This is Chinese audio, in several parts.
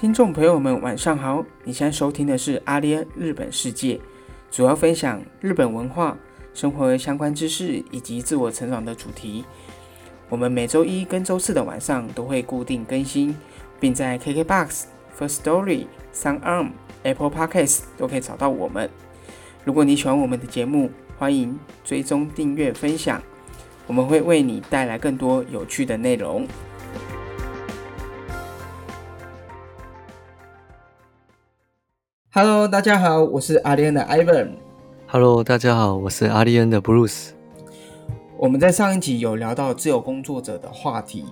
听众朋友们，晚上好！你现在收听的是阿联日本世界，主要分享日本文化、生活相关知识以及自我成长的主题。我们每周一跟周四的晚上都会固定更新，并在 KKBOX、First Story、SoundArm、Apple Podcasts 都可以找到我们。如果你喜欢我们的节目，欢迎追踪、订阅、分享，我们会为你带来更多有趣的内容。Hello，大家好，我是阿联的 Ivan。Hello，大家好，我是阿利恩的 Bruce。我们在上一集有聊到自由工作者的话题，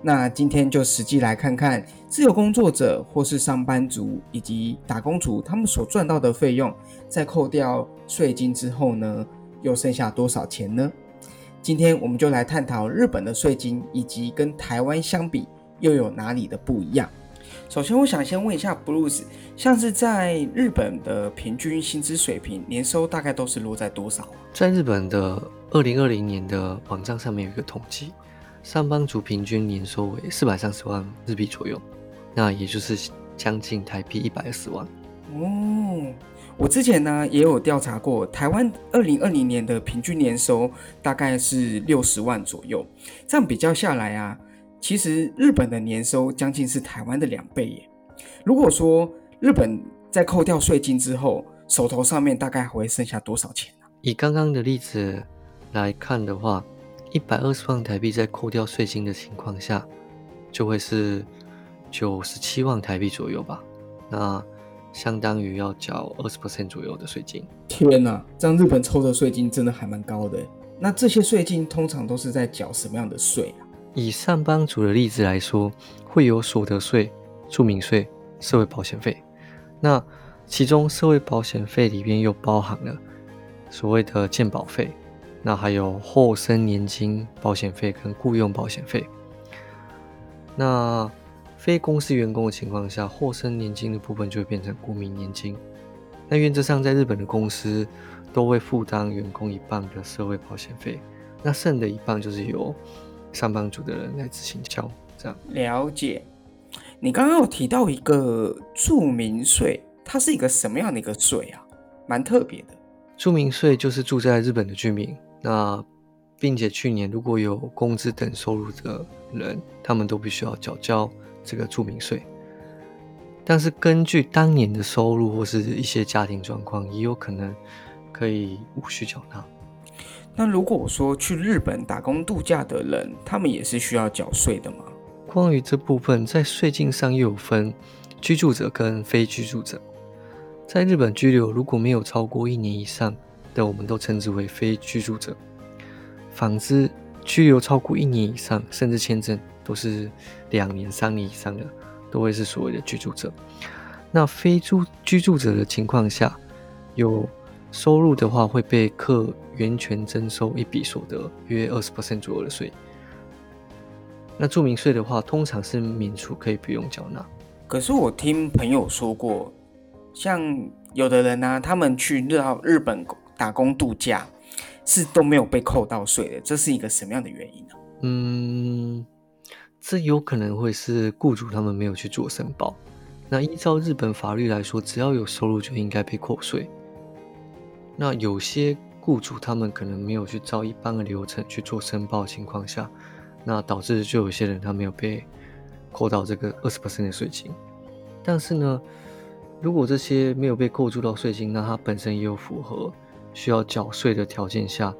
那今天就实际来看看自由工作者或是上班族以及打工族他们所赚到的费用，在扣掉税金之后呢，又剩下多少钱呢？今天我们就来探讨日本的税金以及跟台湾相比又有哪里的不一样。首先，我想先问一下 Blues，像是在日本的平均薪资水平，年收大概都是落在多少啊？在日本的二零二零年的网站上面有一个统计，上班族平均年收为四百三十万日币左右，那也就是将近台币一百二十万。哦，我之前呢也有调查过，台湾二零二零年的平均年收大概是六十万左右，这样比较下来啊，其实日本的年收将近是台湾的两倍耶。如果说日本在扣掉税金之后，手头上面大概还会剩下多少钱呢、以刚刚的例子来看的话，一百二十万台币在扣掉税金的情况下，就会是九十七万台币左右吧。那相当于要缴二十 percent 左右的税金。天哪，这样日本抽的税金真的还蛮高的。那这些税金通常都是在缴什么样的税啊？以上班族的例子来说，会有所得税、住民税、社会保险费。那其中社会保险费里边又包含了所谓的健保费，那还有后生年金保险费跟雇佣保险费。那非公司员工的情况下，后生年金的部分就会变成国民年金。那原则上，在日本的公司都会负担员工一半的社会保险费，那剩的一半就是由上班族的人来自行交。这样，了解。你刚刚有提到一个住民税，它是一个什么样的一个税啊？蛮特别的。住民税就是住在日本的居民，那并且去年如果有工资等收入的人，他们都必须要缴交这个住民税。但是根据当年的收入或是一些家庭状况，也有可能可以无需缴纳。那如果说去日本打工度假的人，他们也是需要缴税的吗？关于这部分，在税金上又有分居住者跟非居住者。在日本居留如果没有超过一年以上的，我们都称之为非居住者。反之，居留超过一年以上，甚至签证都是两年、三年以上的，都会是所谓的居住者。那非住居住者的情况下，有收入的话会被课源泉征收一笔所得约二十左右的税。那住民税的话，通常是免除，可以不用缴纳。可是我听朋友说过，像有的人呢、他们去到日本打工度假，是都没有被扣到税的，这是一个什么样的原因呢、嗯，这有可能会是雇主他们没有去做申报。那依照日本法律来说，只要有收入就应该被扣税。那有些雇主他们可能没有去照一般的流程去做申报的情况下，那导致就有些人他没有被扣到这个二十的税金。但是呢，如果这些没有被扣住到税金，那他本身也有符合需要缴税的条件下，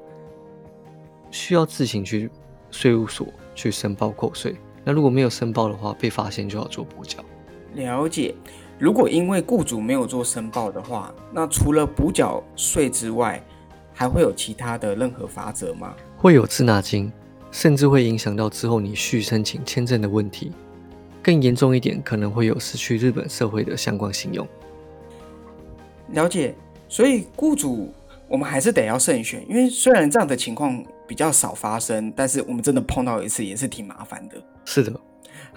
需要自行去税务所去申报扣税。那如果没有申报的话，被发现就要做补缴。了解。如果因为雇主没有做申报的话，那除了补缴税之外，还会有其他的任何法则吗？会有滞纳金，甚至会影响到之后你续申请签证的问题。更严重一点，可能会有失去日本社会的相关信用。了解。所以雇主我们还是得要慎选，因为虽然这样的情况比较少发生，但是我们真的碰到一次也是挺麻烦的。是的，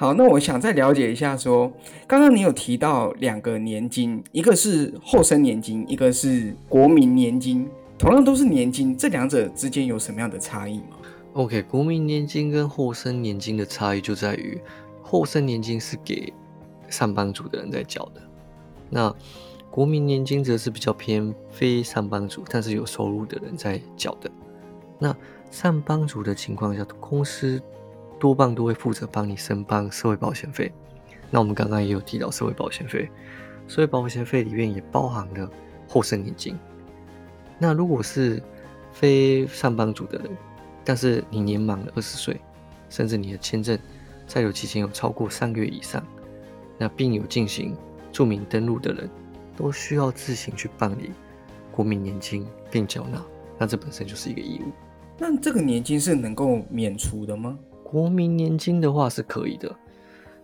好，那我想再了解一下说刚刚你有提到两个年金，一个是后生年金，一个是国民年金，同样都是年金，这两者之间有什么样的差异吗？OK，国民年金跟后生年金的差异就在于，后生年金是给上班族的人在缴的。那国民年金则是比较偏非上班族，但是有收入的人在缴的。那上班族的情况下，公司多半都会负责帮你申办社会保险费。那我们刚刚也有提到社会保险费，社会保险费里面也包含了后生年金。那如果是非上班族的人，但是你年满了二十岁，甚至你的签证在有期间有超过三个月以上，那并有进行注明登录的人，都需要自行去办理国民年金并缴纳。那这本身就是一个义务。那这个年金是能够免除的吗？国民年金的话是可以的。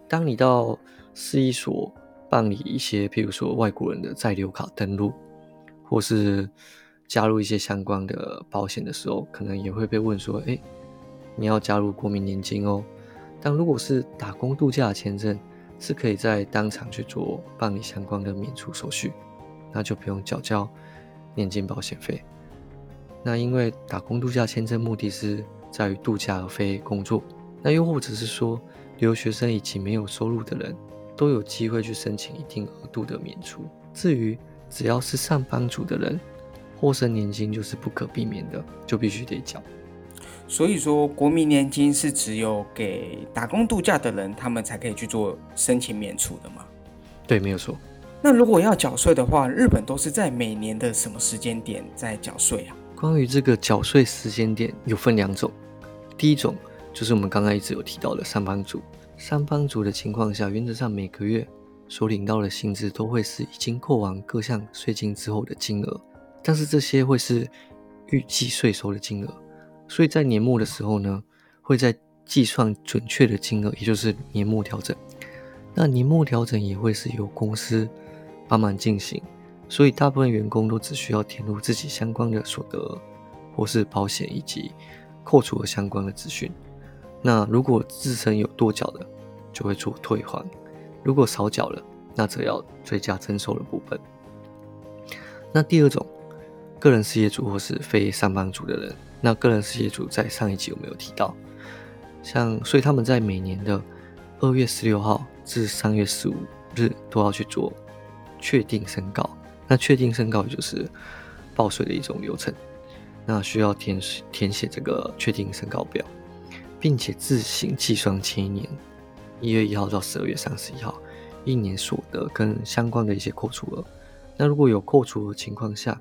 当你到市一所办理一些，譬如说外国人的在留卡登录，或是加入一些相关的保险的时候，可能也会被问说：“哎，你要加入国民年金哦。”但如果是打工度假签证，是可以在当场去做办理相关的免除手续，那就不用缴交年金保险费。那因为打工度假签证目的是在于度假而非工作，那又或者是说留学生以及没有收入的人都有机会去申请一定额度的免除。至于只要是上班族的人，获生年金就是不可避免的，就必须得缴。所以说，国民年金是只有给打工度假的人，他们才可以去做申请免除的吗？对，没有错。那如果要缴税的话，日本都是在每年的什么时间点在缴税啊？关于这个缴税时间点，有分两种。第一种就是我们刚刚一直有提到的上班族，上班族的情况下，原则上每个月所领到的薪资都会是已经扣完各项税金之后的金额。但是这些会是预计税收的金额，所以在年末的时候呢，会在计算准确的金额，也就是年末调整。那年末调整也会是由公司帮忙进行，所以大部分员工都只需要填入自己相关的所得，或是保险以及扣除的相关的资讯。那如果自身有多缴的，就会做退还；如果少缴了，那则要追加征收的部分。那第二种。个人事业主或是非上班族的人，那个人事业主在上一集有没有提到？像，所以他们在每年的二月十六号至三月十五日都要去做确定申告。那确定申告就是报税的一种流程。那需要填填写这个确定申告表，并且自行计算前一年一月一号到十二月三十一号一年所得跟相关的一些扣除额。那如果有扣除额情况下，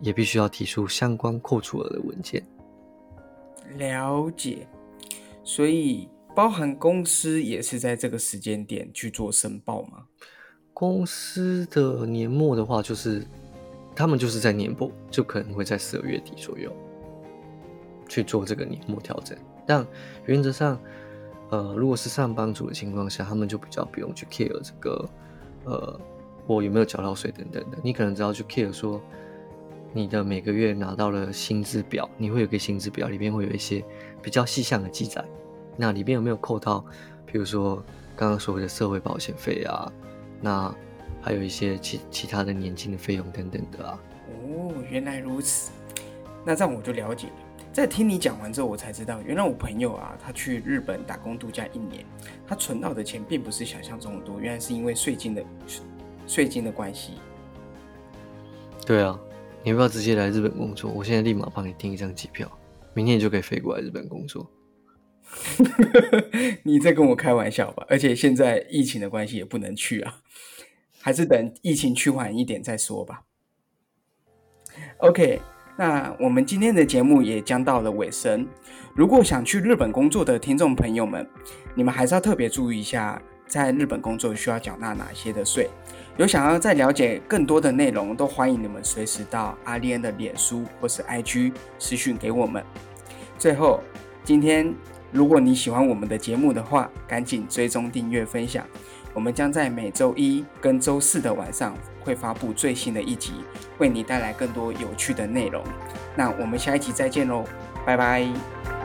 也必须要提出相关扣除额的文件。了解，所以包含公司也是在这个时间点去做申报吗？公司的年末的话，就是他们就是在年末，就可能会在十二月底左右去做这个年末调整。但原则上，呃，如果是上班族的情况下，他们就比较不用去 care 这个，呃，我有没有缴到税等等的。你可能只要去 care 说。你的每个月拿到了薪资表，你会有个薪资表，里面会有一些比较细项的记载。那里面有没有扣到，比如说刚刚所谓的社会保险费啊，那还有一些其其他的年金的费用等等的啊？哦，原来如此，那这样我就了解了。在听你讲完之后，我才知道，原来我朋友啊，他去日本打工度假一年，他存到的钱并不是想象中的多，原来是因为税金的税金的关系。对啊。你要不要直接来日本工作？我现在立马帮你订一张机票，明天你就可以飞过来日本工作。你在跟我开玩笑吧？而且现在疫情的关系也不能去啊，还是等疫情趋缓一点再说吧。OK，那我们今天的节目也将到了尾声。如果想去日本工作的听众朋友们，你们还是要特别注意一下，在日本工作需要缴纳哪些的税。有想要再了解更多的内容，都欢迎你们随时到阿丽安的脸书或是 IG 私讯给我们。最后，今天如果你喜欢我们的节目的话，赶紧追踪、订阅、分享。我们将在每周一跟周四的晚上会发布最新的一集，为你带来更多有趣的内容。那我们下一集再见喽，拜拜。